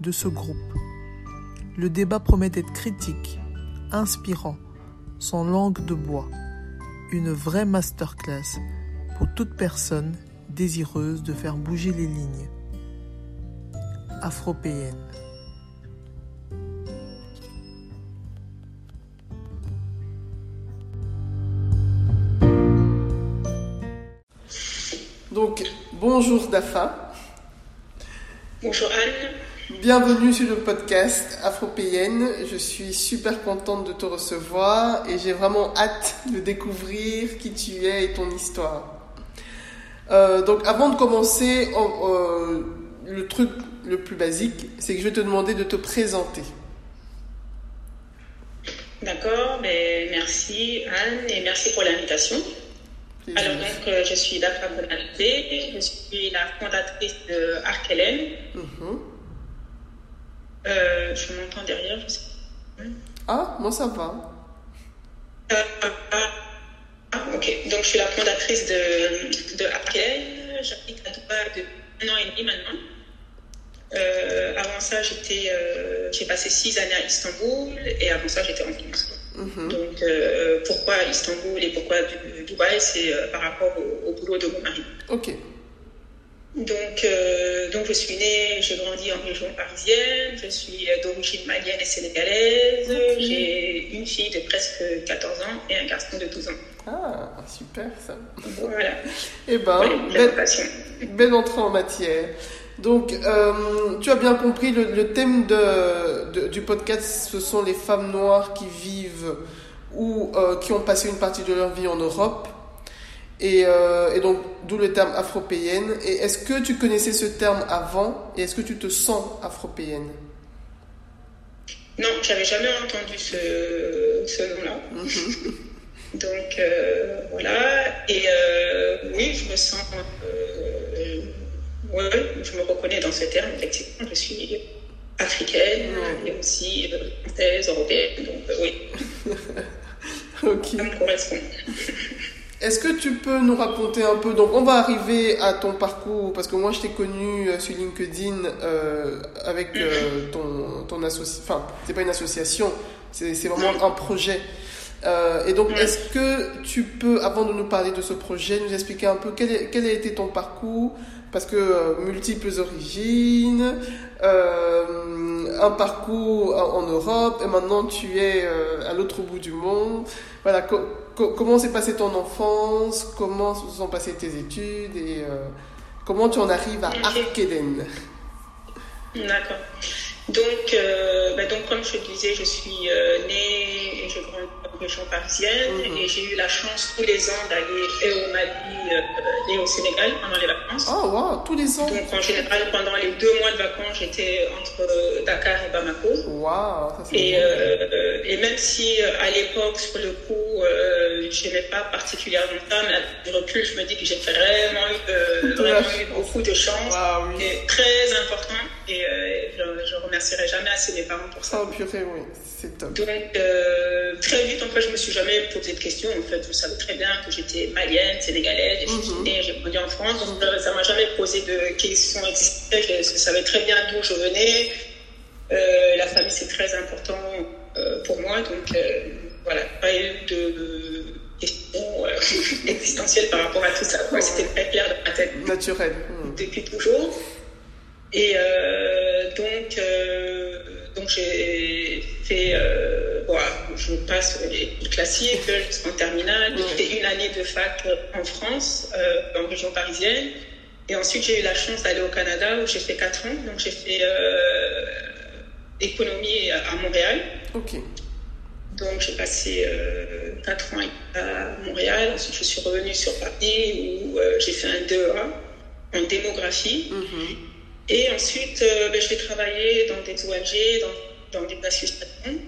de ce groupe. Le débat promet d'être critique, inspirant, sans langue de bois, une vraie masterclass pour toute personne désireuse de faire bouger les lignes. Afropéenne. Donc, bonjour Dafa. Bonjour Anne. Bienvenue sur le podcast Afropéenne. Je suis super contente de te recevoir et j'ai vraiment hâte de découvrir qui tu es et ton histoire. Euh, donc, avant de commencer, euh, le truc le plus basique, c'est que je vais te demander de te présenter. D'accord, mais merci Anne et merci pour l'invitation. Alors, donc, euh, je suis Daphra Bonalité, je suis la fondatrice de Arkelen. Euh, je m'entends derrière, je sais Ah, moi ça va. Euh, ah, ok, donc je suis la fondatrice de, de. J'habite à Dubaï depuis un an et demi maintenant. avant ça, j'étais, j'ai passé six années à Istanbul et avant ça, j'étais en France. Mhm. Donc, euh, pourquoi Istanbul et pourquoi Dubaï C'est euh, par rapport au, boulot de mon mari. Ok. Donc, euh, je suis née, j'ai grandi en région parisienne, je suis d'origine malienne et sénégalaise. J'ai une fille de presque 14 ans et un garçon de 12 ans. Ah, super ça. Voilà. Eh ben, belle, belle entrée en matière. Donc, euh, tu as bien compris, le, thème de, du podcast, ce sont les femmes noires qui vivent ou euh, qui ont passé une partie de leur vie en Europe. Et, euh, et donc, d'où le terme afropéenne. Et est-ce que tu connaissais ce terme avant? Et est-ce que tu te sens afropéenne? Non, j'avais jamais entendu ce, ce nom-là. Mhm. donc, voilà. Et oui, je me sens oui, je me reconnais dans ce terme. Effectivement, je suis africaine et aussi euh, française, européenne. Donc, euh, oui. ok. Ça me correspond. Est-ce que tu peux nous raconter un peu Donc, on va arriver à ton parcours parce que moi, je t'ai connu euh, sur LinkedIn avec ton, ton association. Enfin, c'est pas une association, c'est vraiment un projet. et donc, est-ce que tu peux, avant de nous parler de ce projet, nous expliquer un peu quel, quel a été ton parcours? Parce que euh, multiples origines, euh, un parcours en, Europe, et maintenant tu es euh, à l'autre bout du monde. Voilà, comment s'est passée ton enfance, comment se sont passées tes études, et comment tu en arrives à Arkelen. D'accord. Donc, bah donc, comme je disais, je suis née et je grandis région parisienne mhm. et j'ai eu la chance tous les ans d'aller et au Mali euh, et au Sénégal pendant les vacances. Oh wow, tous les ans Donc en général, pendant les deux mois de vacances, j'étais entre euh, Dakar et Bamako. Wow, ça et, euh, et même si à l'époque, sur le coup, je n'aimais pas particulièrement ça, mais avec du recul, je me dis que j'ai vraiment, eu, vraiment eu beaucoup de chance. Et très important. Et je, ne remercierai jamais assez mes parents pour ça. Oh purée, oui, c'est top. Donc très vite, fait, je me suis jamais posé de questions. En fait, vous savez très bien que j'étais malienne, sénégalaise, j'ai j'ai grandi en France, donc euh, ça m'a jamais posé de questions Je, savais très bien d'où je venais. Euh, la famille, c'est très important euh, pour moi, donc voilà, pas eu de questions existentielles par rapport à tout ça. C'était très clair dans ma tête. Naturel. Depuis toujours. Et donc, donc j'ai fait, euh, je passe les classiques jusqu'en terminale. J'ai fait une année de fac en France, euh, en région parisienne. Et ensuite, j'ai eu la chance d'aller au Canada où j'ai fait 4 ans. Donc, j'ai fait euh, économie à Montréal. Ok. Donc, j'ai passé 4 ans à Montréal. Ensuite, je suis revenue sur Paris où j'ai fait un 2A en démographie. Mm-hmm. Et ensuite, euh, ben, je vais travailler dans des ONG, dans, dans des associations,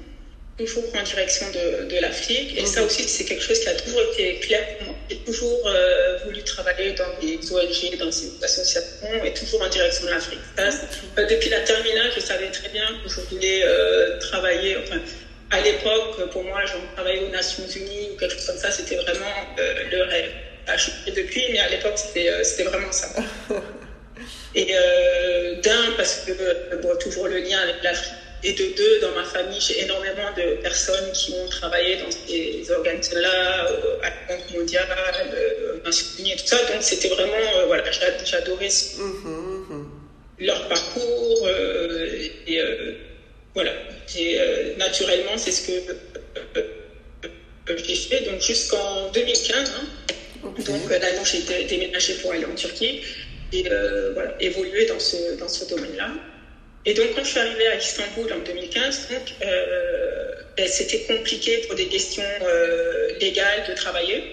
toujours en direction de, de l'Afrique. Et ça mhm. aussi, c'est quelque chose qui a toujours été clair pour moi. J'ai toujours euh, voulu travailler dans des ONG, dans des associations, et toujours en direction de l'Afrique. Euh, depuis la terminale, je savais très bien que je voulais travailler, enfin, à l'époque, pour moi, j'en travaillais aux Nations Unies ou quelque chose comme ça, c'était vraiment le rêve. Je suis depuis, mais à l'époque, c'était vraiment ça. Et euh, d'un, parce que euh, bon, toujours le lien avec l'Afrique. Et de deux, dans ma famille, j'ai énormément de personnes qui ont travaillé dans ces organismes-là, euh, à la Banque mondiale, euh, et tout ça. Donc c'était vraiment, euh, voilà, j'adorais mmh, leur parcours. et voilà, et, naturellement, c'est ce que j'ai fait. Donc jusqu'en 2015, hein, donc là, j'ai déménagé pour aller en Turquie et euh, voilà, évoluer dans ce, dans ce domaine-là. Et donc, quand je suis arrivée à Istanbul en 2015, donc, euh, ben, c'était compliqué pour des questions euh, légales de travailler.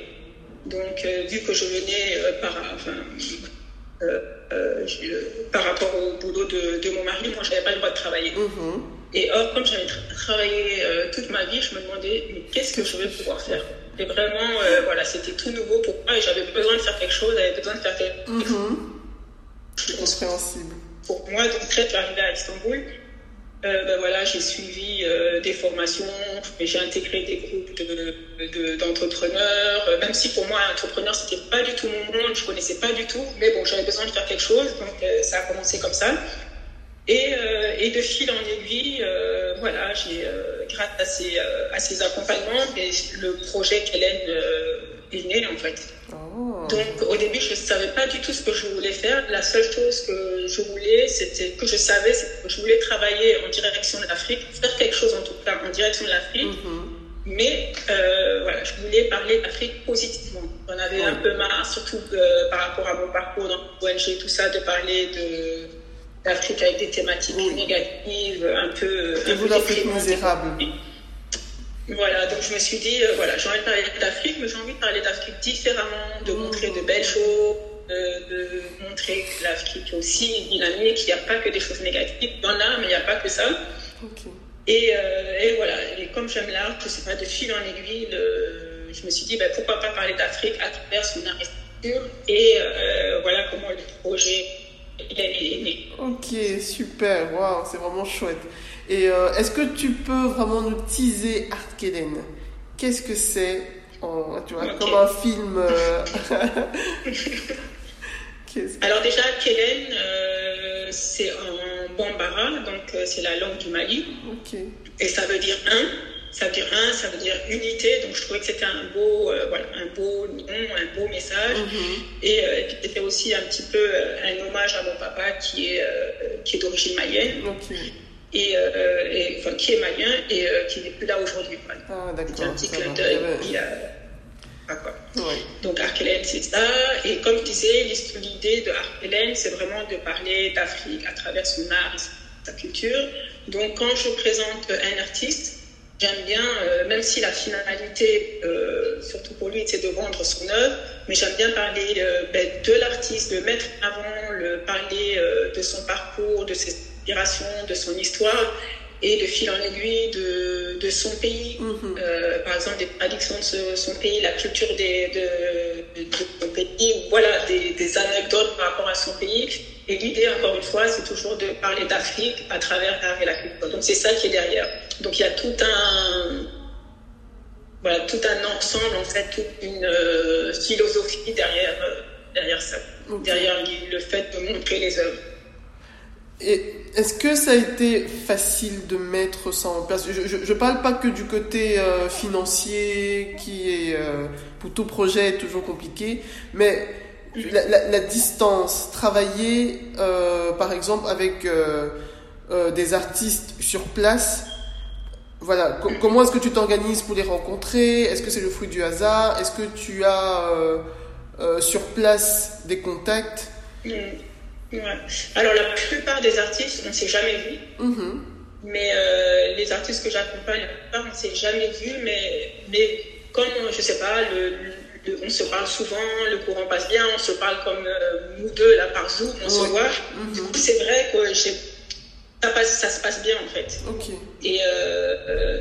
Donc, vu que je venais par, enfin, par rapport au boulot de, de mon mari, moi, je n'avais pas le droit de travailler. Mm-hmm. Et or, comme j'avais travaillé toute ma vie, je me demandais, mais qu'est-ce que je vais pouvoir faire? Et vraiment, voilà, c'était tout nouveau pour moi et j'avais besoin de faire quelque chose, j'avais besoin de faire quelque chose. Mm-hmm. Compréhensible. Pour moi, donc, très arrivé à Istanbul, euh, ben voilà, j'ai suivi euh, des formations, j'ai intégré des groupes d'entrepreneurs, de, euh, même si pour moi, entrepreneur, c'était pas du tout mon monde, je connaissais pas du tout, mais bon, j'avais besoin de faire quelque chose, donc euh, ça a commencé comme ça. Et, et de fil en aiguille, voilà, j'ai, grâce à ces, à ces accompagnements, le projet qu'Hélène est né en fait. Oh. Donc au début, je ne savais pas du tout ce que je voulais faire. La seule chose que je voulais, c'était que je savais, que je voulais travailler en direction de l'Afrique, faire quelque chose en tout cas en direction de l'Afrique. Mm-hmm. Mais euh, voilà, je voulais parler d'Afrique positivement. J'en avais un peu marre, surtout euh, par rapport à mon parcours dans l'ONG, tout ça, de parler de d'Afrique avec des thématiques négatives, un peu. Et vous, l'Afrique misérable. Voilà, donc je me suis dit, euh, voilà, j'ai envie de parler d'Afrique, mais j'ai envie de parler d'Afrique différemment, de montrer de belles choses, euh, de montrer que l'Afrique est aussi dynamique, qu'il n'y a pas que des choses négatives. Il y en a, mais il n'y a pas que ça. Et, euh, et, voilà, et comme j'aime l'art, je sais pas, de fil en aiguille, je me suis dit, ben, pourquoi pas parler d'Afrique à travers son architecture et voilà comment le projet est né. Ok, super, waouh, c'est vraiment chouette. Et euh, est-ce que tu peux vraiment nous teaser Art Kellen Qu'est-ce que c'est? Tu vois, comme un film. Euh, Alors déjà, Kellen, euh, c'est en bambara, donc c'est la langue du Mali. Et ça veut dire un. Ça veut dire un, ça veut dire unité. Donc je trouvais que c'était un beau, voilà, un beau nom, un beau message. Mm-hmm. Et, c'était aussi un petit peu un hommage à mon papa qui est, qui est d'origine malienne et, euh, et, enfin, qui est malien et euh, qui n'est plus là aujourd'hui. Ah, un petit clin d'œil. Donc Arkelen, c'est ça. Et comme je disais, l'idée de Arkelen, c'est vraiment de parler d'Afrique à travers son art et sa culture. Donc quand je présente un artiste, j'aime bien, euh, même si la finalité, euh, surtout pour lui, c'est de vendre son œuvre, mais j'aime bien parler euh, ben, de l'artiste, de mettre avant, le, parler euh, de son parcours, de ses de son histoire et de fil en aiguille de, de son pays. Mhm. Par exemple, des traductions de son pays, la culture des, de, de, son pays, voilà, des, des, anecdotes par rapport à son pays. Et l'idée, encore une fois, c'est toujours de parler d'Afrique à travers l'art et la culture. Donc c'est ça qui est derrière. Donc il y a tout un, voilà, tout un ensemble, en fait, toute une euh, philosophie derrière, euh, derrière ça, derrière le fait de montrer les œuvres. Et est-ce que ça a été facile de mettre ça en place? Je ne parle pas que du côté euh, financier qui est pour tout projet est toujours compliqué, mais la, la, la distance, travailler euh, par exemple avec euh, euh, des artistes sur place. Voilà, comment est-ce que tu t'organises pour les rencontrer? Est-ce que c'est le fruit du hasard? Est-ce que tu as sur place des contacts? Mm. Ouais. Alors la plupart des artistes, on ne s'est jamais vu. Mm-hmm. Mais les artistes que j'accompagne, la plupart, on ne s'est jamais vu. Mais, mais comme, je ne sais pas, le, on se parle souvent, le courant passe bien, on se parle comme nous deux là par Zoom, on se voit. Mhm. Du coup, c'est vrai que ça, ça se passe bien en fait. Et,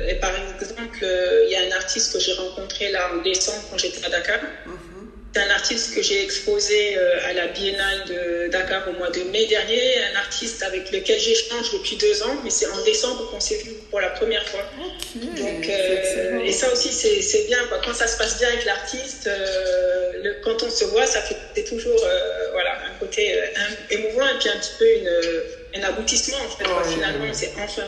et, par exemple, il y a un artiste que j'ai rencontré là en décembre quand j'étais à Dakar. Mhm. C'est un artiste que j'ai exposé euh, à la Biennale de Dakar au mois de mai dernier, un artiste avec lequel j'échange depuis deux ans, mais c'est en décembre qu'on s'est vu pour la première fois. Donc, euh, et ça aussi, c'est bien. Quoi. Quand ça se passe bien avec l'artiste, euh, quand on se voit, ça fait toujours voilà, un côté émouvant et puis un petit peu une, un aboutissement, en fait. finalement, c'est enfin.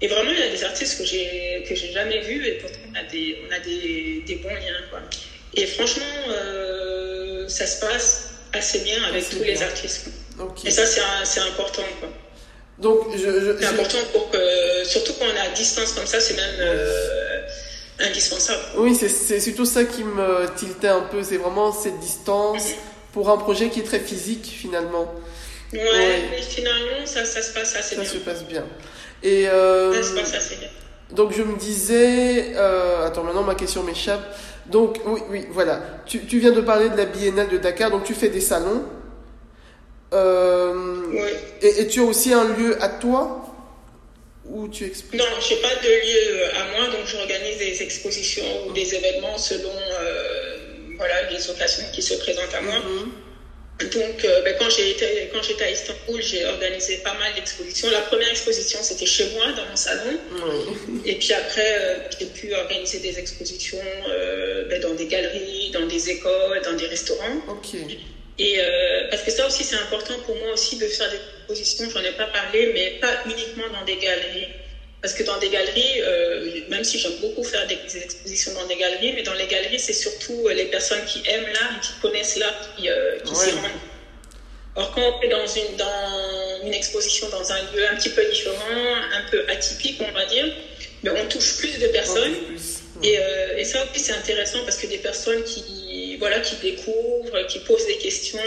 Et vraiment, il y a des artistes que j'ai que j'ai jamais vus et pourtant on a des, on a des, des bons liens. Quoi. Et franchement, euh, ça se passe assez bien avec tous les artistes. Et ça, c'est important. Quoi. Donc, c'est important pour que, surtout quand on est à distance comme ça, c'est même euh, indispensable. Oui, c'est surtout ça qui me tiltait un peu. C'est vraiment cette distance pour un projet qui est très physique finalement. Ouais, mais finalement, ça, ça, se passe assez bien. Ça se passe bien. Et euh, ça se passe assez bien. Donc je me disais, attends, maintenant ma question m'échappe. Donc, oui, oui, voilà. Tu, tu, viens de parler de la Biennale de Dakar, donc tu fais des salons. Euh, oui. et, tu as aussi un lieu à toi où tu expliques? Non, je n'ai pas de lieu à moi, donc j'organise des expositions ou des événements selon euh, voilà, les occasions qui se présentent à moi. Mhm. Donc, euh, ben, quand j'étais quand j'étais à Istanbul, j'ai organisé pas mal d'expositions. La première exposition, c'était chez moi, dans mon salon. Et puis après, euh, j'ai pu organiser des expositions euh, ben, dans des galeries, dans des écoles, dans des restaurants. Et parce que ça aussi, c'est important pour moi aussi de faire des expositions. J'en ai pas parlé, mais pas uniquement dans des galeries. Parce que dans des galeries, euh, même si j'aime beaucoup faire des, expositions dans des galeries, mais dans les galeries, c'est surtout euh, les personnes qui aiment l'art, qui connaissent l'art, qui, euh, s'y rendent. Or, quand on est dans une, dans une exposition dans un lieu un petit peu différent, un peu atypique, on va dire, mais on touche plus de personnes. Et, et, ça aussi, c'est intéressant parce que des personnes qui, voilà, qui découvrent, qui posent des questions,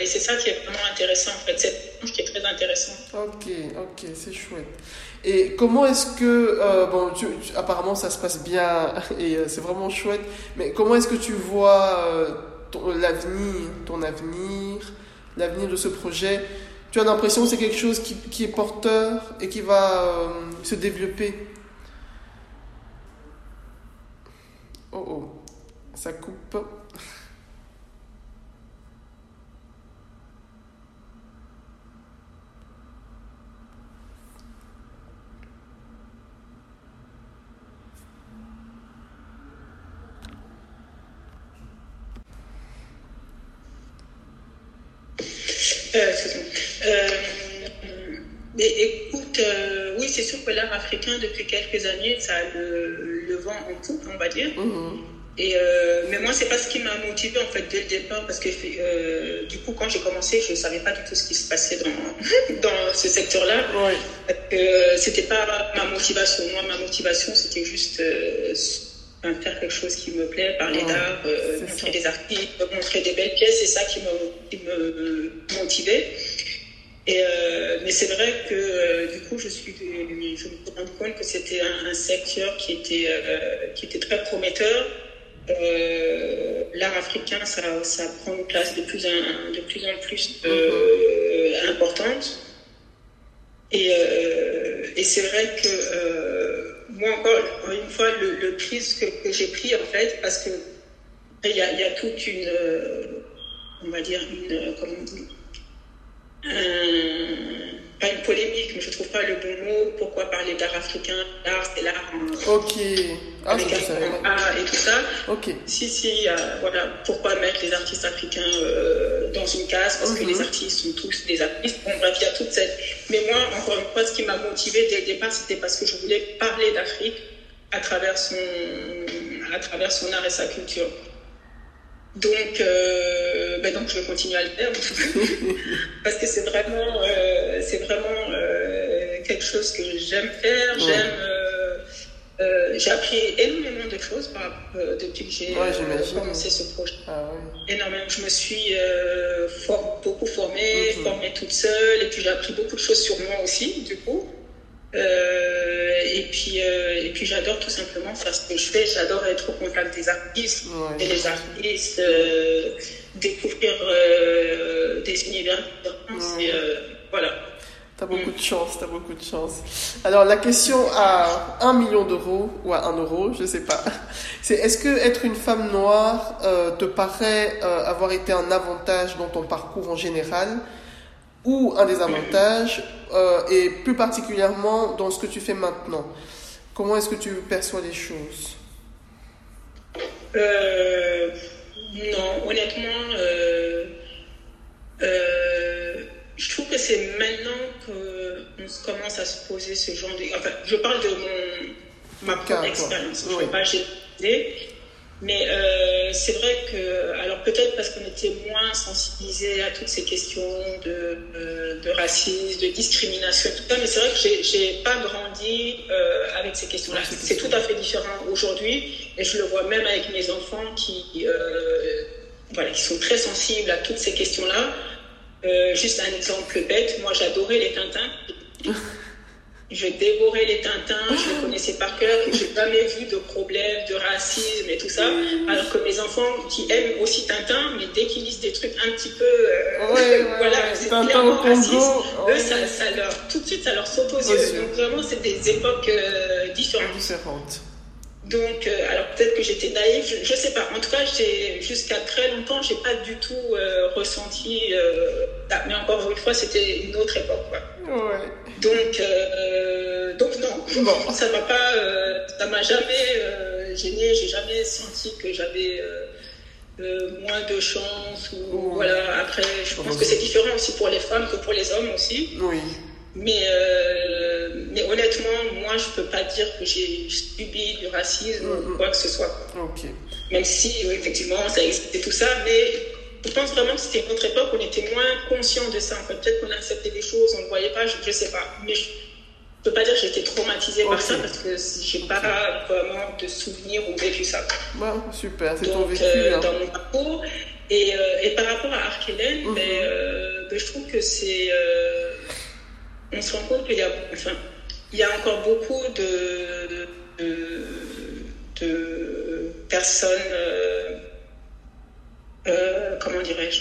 et c'est ça qui est vraiment intéressant, en fait, cette qui est très intéressant. Ok, ok, c'est chouette. Et comment est-ce que, euh, bon, apparemment ça se passe bien et euh, c'est vraiment chouette, mais comment est-ce que tu vois euh, l'avenir, ton avenir, l'avenir de ce projet? Tu as l'impression que c'est quelque chose qui, qui, est porteur et qui va se développer? Oh oh, ça coupe. Euh, euh, écoute, euh, oui, africain, depuis quelques années, ça a le, vent en poupe, on va dire. Mhm. Et, mais moi, c'est pas ce qui m'a motivé en fait dès le départ, parce que du coup, quand j'ai commencé, je savais pas du tout ce qui se passait dans, dans ce secteur-là. Ouais. c'était pas ma motivation. Moi, ma motivation, c'était juste faire quelque chose qui me plaît, parler d'art, euh, montrer des articles, montrer des belles pièces, c'est ça qui me, qui me motivait. Et, euh, mais c'est vrai que euh, du coup, je, suis, je me rendu compte que c'était un, secteur qui était, qui était très prometteur. L'art africain, ça, ça, prend une place de plus en, de plus, en plus mm-hmm. importante. Et, et c'est vrai que moi encore une fois le, le que, que j'ai pris en fait parce que il y a, y a, toute une euh, on va dire une dit un, pas une polémique, mais je trouve pas le bon mot. Pourquoi parler d'art africain? L'art, c'est l'art Ok. Ah, avec un A et tout ça. Ok. Si, si, euh, voilà. Pourquoi mettre les artistes africains euh, dans une case? Parce que les mhm. artistes sont tous des artistes. Bon, bref, il y a toute cette. Mais moi, encore une fois, ce qui m'a motivé dès le départ, c'était parce que je voulais parler d'Afrique à travers son, à travers son art et sa culture. Donc, euh, ben donc je vais continuer à le faire parce que c'est vraiment, euh, c'est vraiment euh, quelque chose que j'aime faire. J'aime, j'ai appris énormément de choses depuis que j'ai commencé ce projet. Ah, énormément. Je me suis beaucoup formée, mhm. formée toute seule, et puis j'ai appris beaucoup de choses sur moi aussi, du coup. Et puis, et puis j'adore tout simplement faire ce que je fais. J'adore être au contact des artistes et les artistes, découvrir des univers différents. voilà. T'as beaucoup de chance, t'as beaucoup de chance. Alors la question à 1 million d'euros ou à 1 euro, je sais pas, c'est est-ce que être une femme noire euh, te paraît euh, avoir été un avantage dans ton parcours en général? Ou un désavantage euh, et plus particulièrement dans ce que tu fais maintenant Comment est-ce que tu perçois les choses? Non, honnêtement je trouve que c'est maintenant qu'on commence à se poser ce genre de. Enfin, je parle de mon, ma propre expérience. Je ne vais pas Mais euh, c'est vrai que, alors peut-être parce qu'on était moins sensibilisés à toutes ces questions de, euh, de racisme, de discrimination tout ça, mais c'est vrai que j'ai pas grandi euh, avec ces questions-là. C'est tout à fait différent aujourd'hui, et je le vois même avec mes enfants qui, voilà, qui sont très sensibles à toutes ces questions-là. Euh, juste un exemple bête, moi j'adorais les Tintins. Je dévorais les Tintins, je les connaissais par cœur, je n'ai jamais vu de problème, de racisme et tout ça. Alors que mes enfants qui aiment aussi Tintin, mais dès qu'ils lisent des trucs un petit peu, euh, voilà, c'est clairement raciste, eux, ça, ça, leur, tout de suite, ça leur saute aux yeux. Donc vraiment, c'est des époques euh, différentes. différentes. Donc, euh, alors peut-être que j'étais naïve, je, ne sais pas. En tout cas, jusqu'à très longtemps, j'ai pas du tout euh, ressenti. Mais encore une fois, c'était une autre époque. Quoi. Ouais. Donc, donc non, bon. ça m'a pas, ça m'a jamais gêné. J'ai jamais senti que j'avais moins de chance ou voilà. Après, je pense que c'est différent aussi pour les femmes que pour les hommes aussi. Oui. Mais, euh, mais honnêtement, moi, je peux pas dire que j'ai subi du racisme ou quoi que ce soit. Même si, effectivement, ça existait tout ça, mais je pense vraiment que c'était une autre époque, on était moins conscient de ça. Peut-être qu'on acceptait des choses, on ne le voyait pas, je ne sais pas. Mais je ne peux pas dire que été traumatisée par ça parce que je n'ai pas vraiment de souvenirs ou vécu ça. super, c'est ton vécu. Euh, hein. Dans mon parcours. Et, euh, et, par rapport à Ark mhm. ben, ben, je trouve que c'est on se rend compte qu'il y a, enfin, il y a encore beaucoup de, de, personnes, euh, euh, comment dirais-je,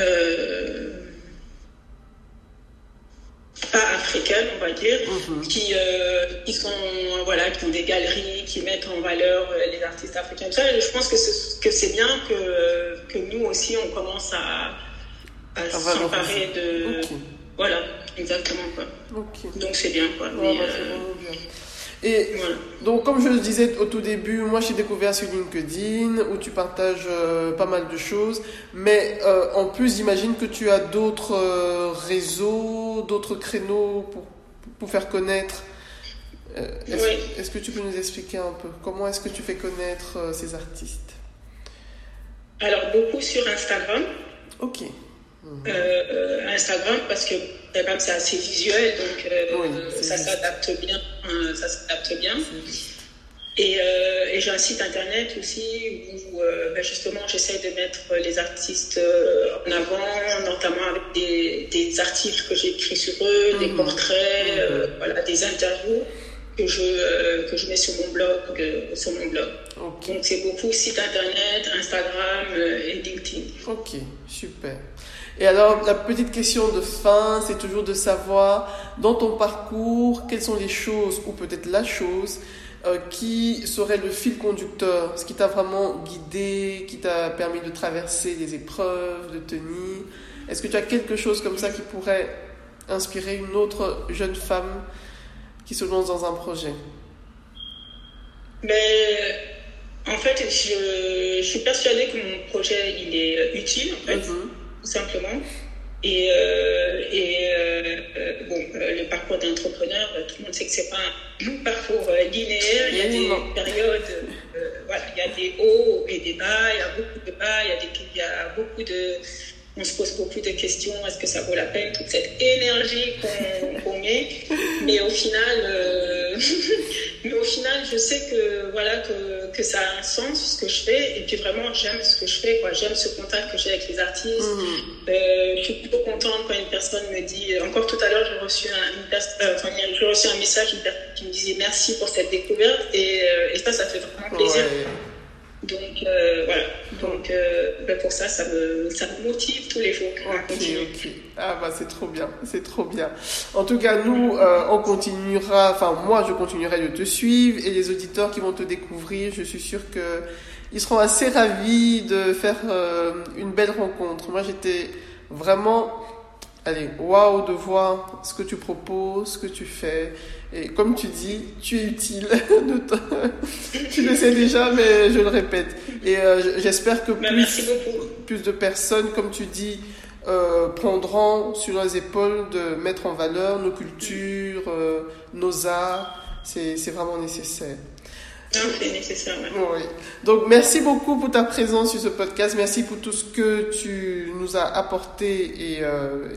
euh, pas africaines, on va dire, mhm. qui, qui sont voilà, qui ont des galeries, qui mettent en valeur les artistes africains. je pense que c'est bien que, que nous aussi on commence à, à s'emparer de voilà, exactement. Quoi. Donc c'est bien. Quoi. Bah, euh, Et donc, comme je le disais au tout début, moi j'ai découvert sur LinkedIn où tu partages euh, pas mal de choses. Mais euh, en plus, j'imagine que tu as d'autres réseaux, d'autres créneaux pour, pour faire connaître. Est-ce est que tu peux nous expliquer un peu comment est-ce que tu fais connaître ces artistes? Alors, beaucoup sur Instagram. Ok. Euh, euh, Instagram parce que c'est assez visuel, donc euh, ça s'adapte bien. ça s'adapte bien. Et, et j'ai un site internet aussi où ben justement j'essaie de mettre les artistes en avant, notamment avec des, des articles que j'ai écrits sur eux, des mhm. portraits, mhm. voilà, des interviews que je, que je mets sur mon blog. sur mon blog. Donc c'est beaucoup site internet, Instagram et LinkedIn. Ok, super. Et alors, la petite question de fin, c'est toujours de savoir, dans ton parcours, quelles sont les choses, ou peut-être la chose, euh, qui serait le fil conducteur, ce qui t'a vraiment guidé, qui t'a permis de traverser les épreuves, de tenir? Est-ce que tu as quelque chose comme ça qui pourrait inspirer une autre jeune femme qui se lance dans un projet? Mais en fait, je, suis persuadée que mon projet il est utile. En fait. Mhm tout simplement. Et, euh, et euh, euh, bon, le parcours d'entrepreneur, tout le monde sait que c'est pas un parcours linéaire. Il y a des périodes, voilà, il y a des hauts et des bas, il y a beaucoup de bas, il y a, des, il y a beaucoup de, on se pose beaucoup de questions. Est-ce que ça vaut la peine toute cette énergie qu'on met Mais au final, euh, mais au final, je sais que voilà que, que, ça a un sens ce que je fais. Et puis vraiment, j'aime ce que je fais. Quoi. J'aime ce contact que j'ai avec les artistes. Mmh. Euh, je suis plutôt contente quand une personne me dit. Encore tout à l'heure, j'ai reçu un, euh, enfin, reçu un message qui me disait merci pour cette découverte. Et, et ça, ça fait vraiment plaisir. Donc euh, voilà, donc euh, ben, pour ça, ça me, ça me motive tous les jours. Ok, ok. Ah bah c'est trop bien, c'est trop bien. En tout cas, nous, euh, on continuera, enfin moi, je continuerai de te suivre et les auditeurs qui vont te découvrir, je suis sûre que ils seront assez ravis de faire une belle rencontre. Moi, j'étais vraiment allez, waouh de voir ce que tu proposes, ce que tu fais. Et comme tu dis, tu es utile. tu le sais déjà, mais je le répète. Et euh, j'espère que bah, plus, plus, de personnes, comme tu dis, euh, prendront sur leurs épaules de mettre en valeur nos cultures, euh, nos arts. C'est vraiment nécessaire. C'est nécessaire. Oui. Donc, merci beaucoup pour ta présence sur ce podcast. Merci pour tout ce que tu nous as apporté et,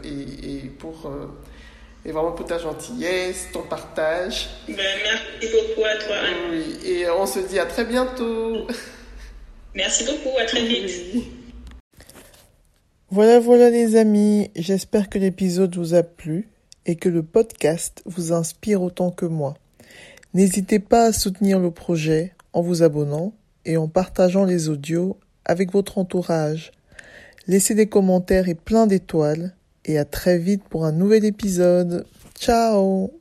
et, et pour et vraiment pour ta gentillesse, ton partage. Ben, merci beaucoup à toi. Oui, et on se dit à très bientôt. Merci beaucoup, à très vite. Voilà, voilà les amis, j'espère que l'épisode vous a plu et que le podcast vous inspire autant que moi. N'hésitez pas à soutenir le projet en vous abonnant et en partageant les audios avec votre entourage. Laissez des commentaires et plein d'étoiles et à très vite pour un nouvel épisode. Ciao